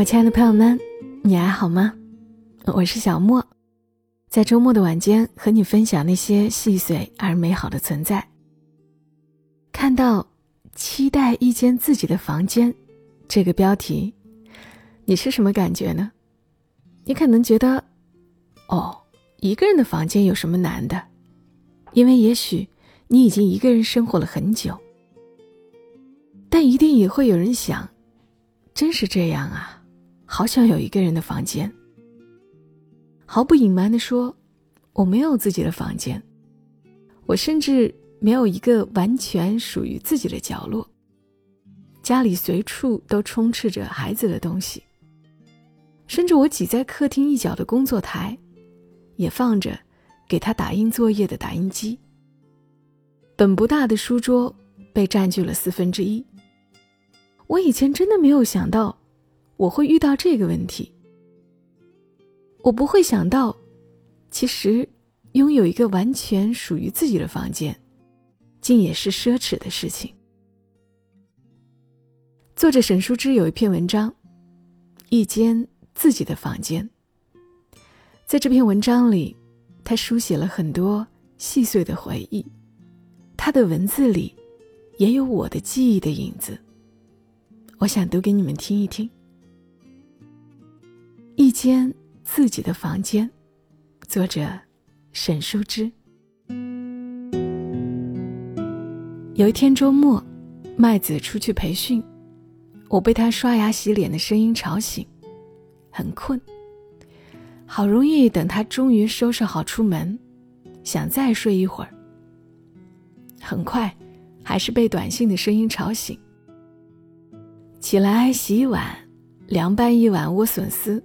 我亲爱的朋友们，你还好吗？我是小莫，在周末的晚间和你分享那些细碎而美好的存在。看到“期待一间自己的房间”这个标题，你是什么感觉呢？你可能觉得，哦，一个人的房间有什么难的？因为也许你已经一个人生活了很久，但一定也会有人想，真是这样啊。好想有一个人的房间。毫不隐瞒的说，我没有自己的房间，我甚至没有一个完全属于自己的角落。家里随处都充斥着孩子的东西，甚至我挤在客厅一角的工作台，也放着给他打印作业的打印机。本不大的书桌被占据了四分之一。我以前真的没有想到。我会遇到这个问题，我不会想到，其实拥有一个完全属于自己的房间，竟也是奢侈的事情。作者沈书之有一篇文章《一间自己的房间》，在这篇文章里，他书写了很多细碎的回忆，他的文字里也有我的记忆的影子，我想读给你们听一听。一间自己的房间，作者沈书之。有一天周末，麦子出去培训，我被他刷牙洗脸的声音吵醒，很困。好容易等他终于收拾好出门，想再睡一会儿。很快，还是被短信的声音吵醒。起来洗碗，凉拌一碗莴笋丝。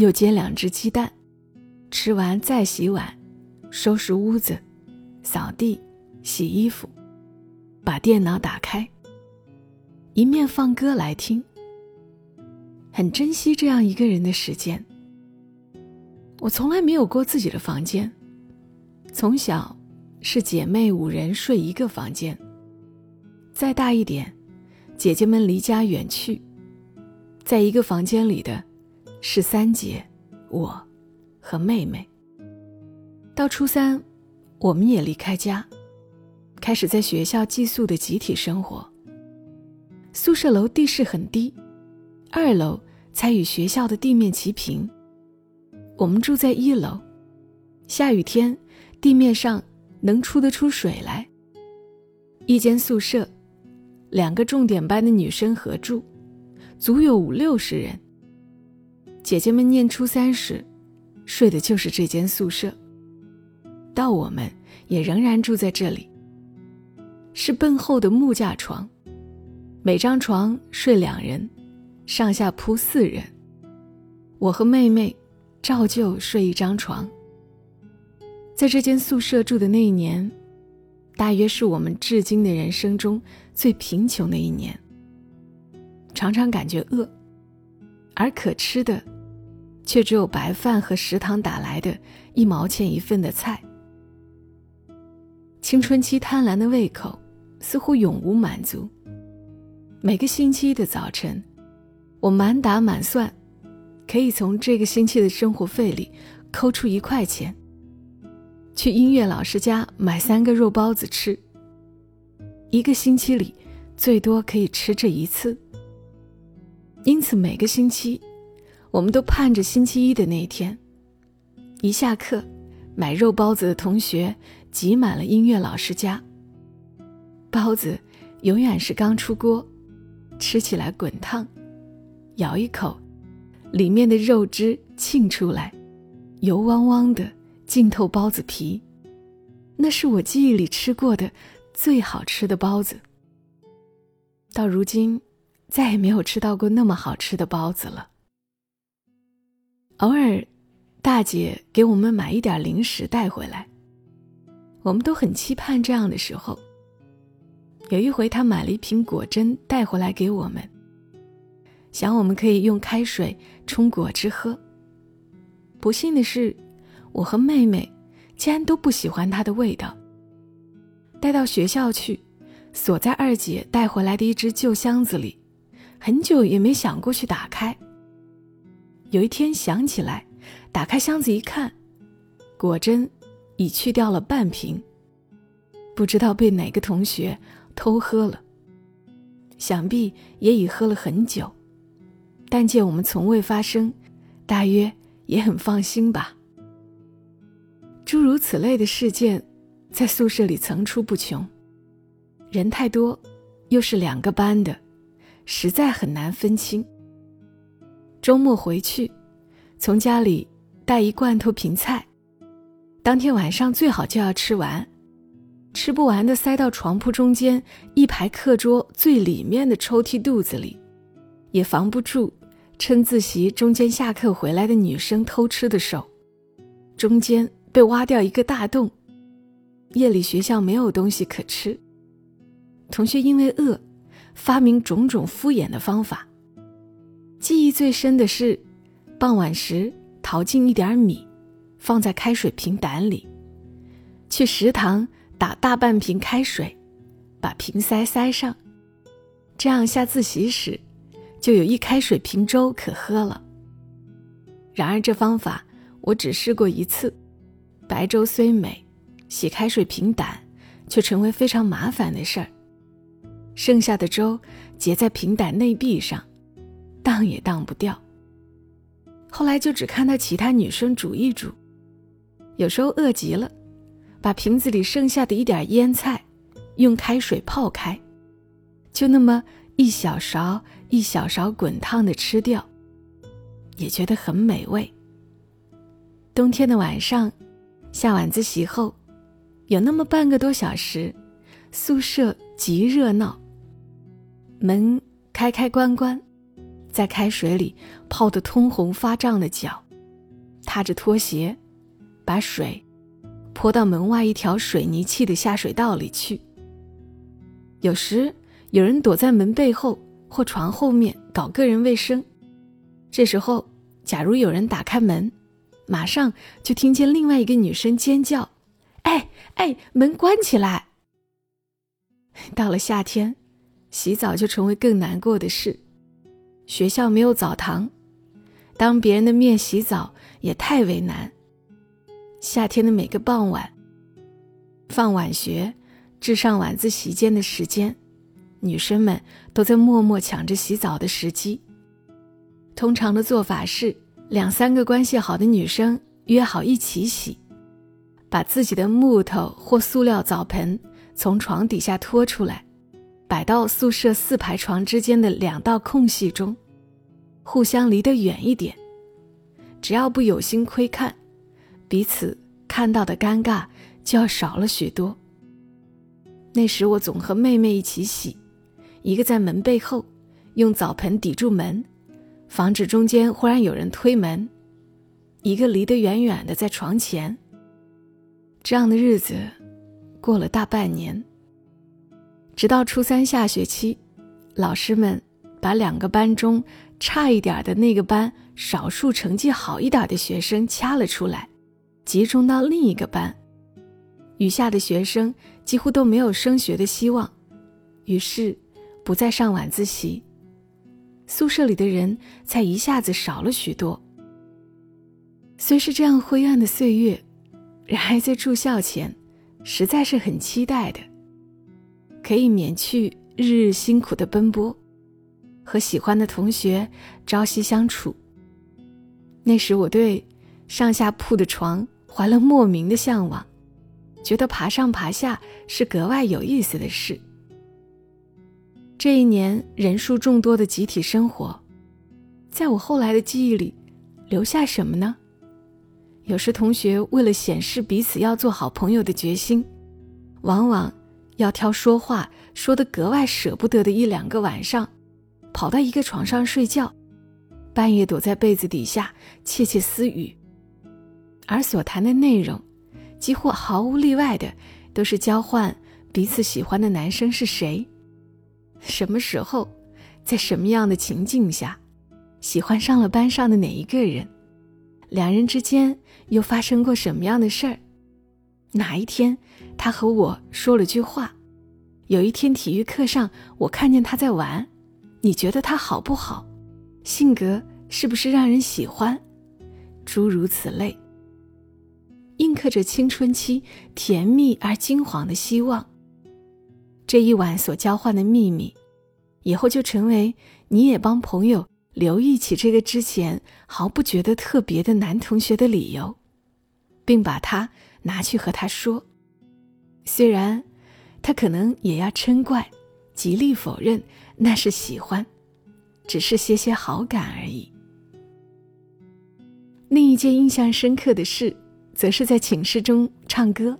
又煎两只鸡蛋，吃完再洗碗，收拾屋子，扫地，洗衣服，把电脑打开，一面放歌来听。很珍惜这样一个人的时间。我从来没有过自己的房间，从小是姐妹五人睡一个房间，再大一点，姐姐们离家远去，在一个房间里的。是三姐，我，和妹妹。到初三，我们也离开家，开始在学校寄宿的集体生活。宿舍楼地势很低，二楼才与学校的地面齐平。我们住在一楼，下雨天地面上能出得出水来。一间宿舍，两个重点班的女生合住，足有五六十人。姐姐们念初三时，睡的就是这间宿舍。到我们也仍然住在这里。是笨厚的木架床，每张床睡两人，上下铺四人。我和妹妹照旧睡一张床。在这间宿舍住的那一年，大约是我们至今的人生中最贫穷的一年。常常感觉饿。而可吃的，却只有白饭和食堂打来的一毛钱一份的菜。青春期贪婪的胃口似乎永无满足。每个星期的早晨，我满打满算，可以从这个星期的生活费里抠出一块钱，去音乐老师家买三个肉包子吃。一个星期里，最多可以吃这一次。因此，每个星期，我们都盼着星期一的那一天。一下课，买肉包子的同学挤满了音乐老师家。包子永远是刚出锅，吃起来滚烫，咬一口，里面的肉汁沁出来，油汪汪的，浸透包子皮。那是我记忆里吃过的最好吃的包子。到如今。再也没有吃到过那么好吃的包子了。偶尔，大姐给我们买一点零食带回来，我们都很期盼这样的时候。有一回，她买了一瓶果珍带回来给我们，想我们可以用开水冲果汁喝。不幸的是，我和妹妹竟然都不喜欢它的味道。带到学校去，锁在二姐带回来的一只旧箱子里。很久也没想过去打开，有一天想起来，打开箱子一看，果真已去掉了半瓶，不知道被哪个同学偷喝了。想必也已喝了很久，但见我们从未发生，大约也很放心吧。诸如此类的事件，在宿舍里层出不穷，人太多，又是两个班的，实在很难分清。周末回去，从家里带一罐头瓶菜，当天晚上最好就要吃完，吃不完的塞到床铺中间一排课桌最里面的抽屉肚子里，也防不住趁自习中间下课回来的女生偷吃的手，中间被挖掉一个大洞。夜里学校没有东西可吃，同学因为饿，发明种种敷衍的方法。记忆最深的是，傍晚时淘进一点米，放在开水瓶胆里，去食堂打大半瓶开水，把瓶塞塞上，这样下自习时就有一开水瓶粥可喝了。然而这方法我只试过一次，白粥虽美，洗开水瓶胆却成为非常麻烦的事儿，剩下的粥结在瓶胆内壁上。荡也荡不掉。后来就只看到其他女生煮一煮，有时候饿极了，把瓶子里剩下的一点腌菜，用开水泡开，就那么一小勺一小勺滚烫的吃掉，也觉得很美味。冬天的晚上，下晚自习后，有那么半个多小时，宿舍极热闹，门开开关关。在开水里泡得通红发胀的脚，踏着拖鞋，把水泼到门外一条水泥砌的下水道里去。有时有人躲在门背后或床后面搞个人卫生，这时候假如有人打开门，马上就听见另外一个女生尖叫：“哎哎，门关起来！”到了夏天，洗澡就成为更难过的事。学校没有澡堂，当别人的面洗澡也太为难。夏天的每个傍晚，放晚学至上晚自习间的时间，女生们都在默默抢着洗澡的时机。通常的做法是，两三个关系好的女生约好一起洗，把自己的木头或塑料澡盆从床底下拖出来。摆到宿舍四排床之间的两道空隙中，互相离得远一点。只要不有心窥看，彼此看到的尴尬就要少了许多。那时我总和妹妹一起洗，一个在门背后，用澡盆抵住门，防止中间忽然有人推门；一个离得远远的在床前。这样的日子过了大半年。直到初三下学期，老师们把两个班中差一点的那个班少数成绩好一点的学生掐了出来，集中到另一个班，余下的学生几乎都没有升学的希望，于是不再上晚自习，宿舍里的人才一下子少了许多。虽是这样灰暗的岁月，然而在住校前，实在是很期待的。可以免去日日辛苦的奔波，和喜欢的同学朝夕相处。那时我对上下铺的床怀了莫名的向往，觉得爬上爬下是格外有意思的事。这一年人数众多的集体生活，在我后来的记忆里留下什么呢？有时同学为了显示彼此要做好朋友的决心，往往。要挑说话说得格外舍不得的一两个晚上，跑到一个床上睡觉，半夜躲在被子底下窃窃私语。而所谈的内容，几乎毫无例外的都是交换彼此喜欢的男生是谁，什么时候，在什么样的情境下，喜欢上了班上的哪一个人，两人之间又发生过什么样的事儿。哪一天，他和我说了句话？有一天体育课上，我看见他在玩，你觉得他好不好？性格是不是让人喜欢？诸如此类，印刻着青春期甜蜜而金黄的希望。这一晚所交换的秘密，以后就成为你也帮朋友留意起这个之前毫不觉得特别的男同学的理由，并把他拿去和他说。虽然他可能也要嗔怪，极力否认那是喜欢，只是些些好感而已。另一件印象深刻的事，则是在寝室中唱歌。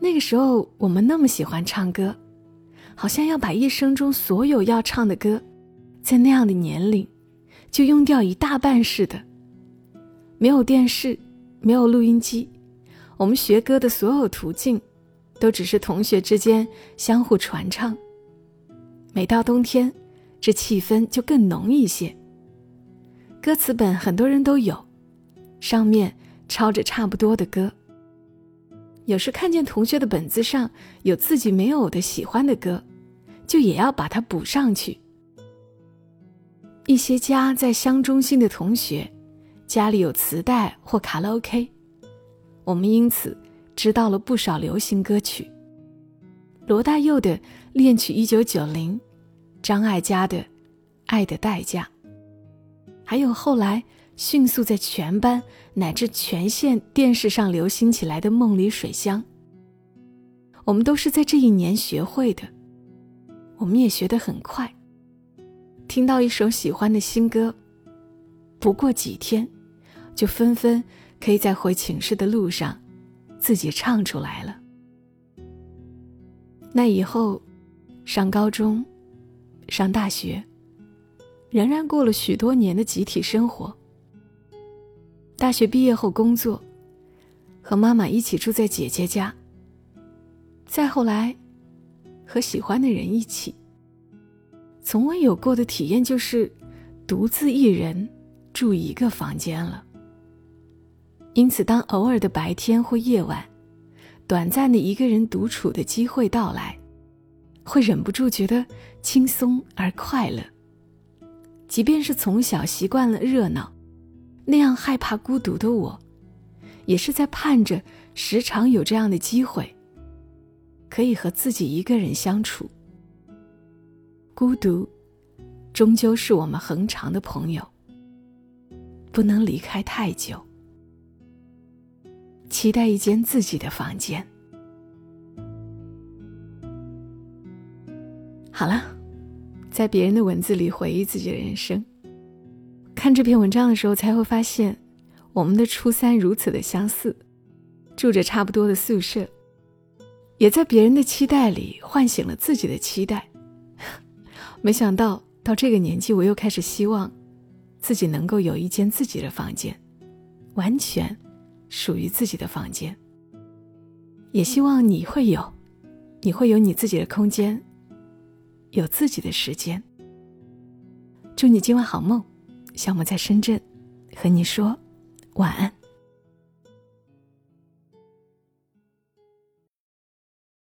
那个时候，我们那么喜欢唱歌，好像要把一生中所有要唱的歌，在那样的年龄，就用掉一大半似的。没有电视，没有录音机，我们学歌的所有途径，都只是同学之间相互传唱。每到冬天，这气氛就更浓一些。歌词本很多人都有，上面抄着差不多的歌。有时看见同学的本子上有自己没有的喜欢的歌，就也要把它补上去。一些家在乡中心的同学，家里有磁带或卡拉 OK，我们因此知道了不少流行歌曲。罗大佑的《恋曲一九九零》，张艾嘉的《爱的代价》，还有后来。迅速在全班乃至全县电视上流行起来的《梦里水乡》，我们都是在这一年学会的，我们也学得很快。听到一首喜欢的新歌，不过几天，就纷纷可以在回寝室的路上自己唱出来了。那以后，上高中，上大学，仍然过了许多年的集体生活。大学毕业后工作，和妈妈一起住在姐姐家。再后来，和喜欢的人一起。从未有过的体验就是独自一人住一个房间了。因此，当偶尔的白天或夜晚，短暂的一个人独处的机会到来，会忍不住觉得轻松而快乐。即便是从小习惯了热闹。那样害怕孤独的我，也是在盼着时常有这样的机会，可以和自己一个人相处。孤独，终究是我们恒长的朋友，不能离开太久。期待一间自己的房间。好了，在别人的文字里回忆自己的人生。看这篇文章的时候，才会发现，我们的初三如此的相似，住着差不多的宿舍，也在别人的期待里唤醒了自己的期待。没想到到这个年纪，我又开始希望，自己能够有一间自己的房间，完全属于自己的房间。也希望你会有，你会有你自己的空间，有自己的时间。祝你今晚好梦。小莫在深圳，和你说晚安。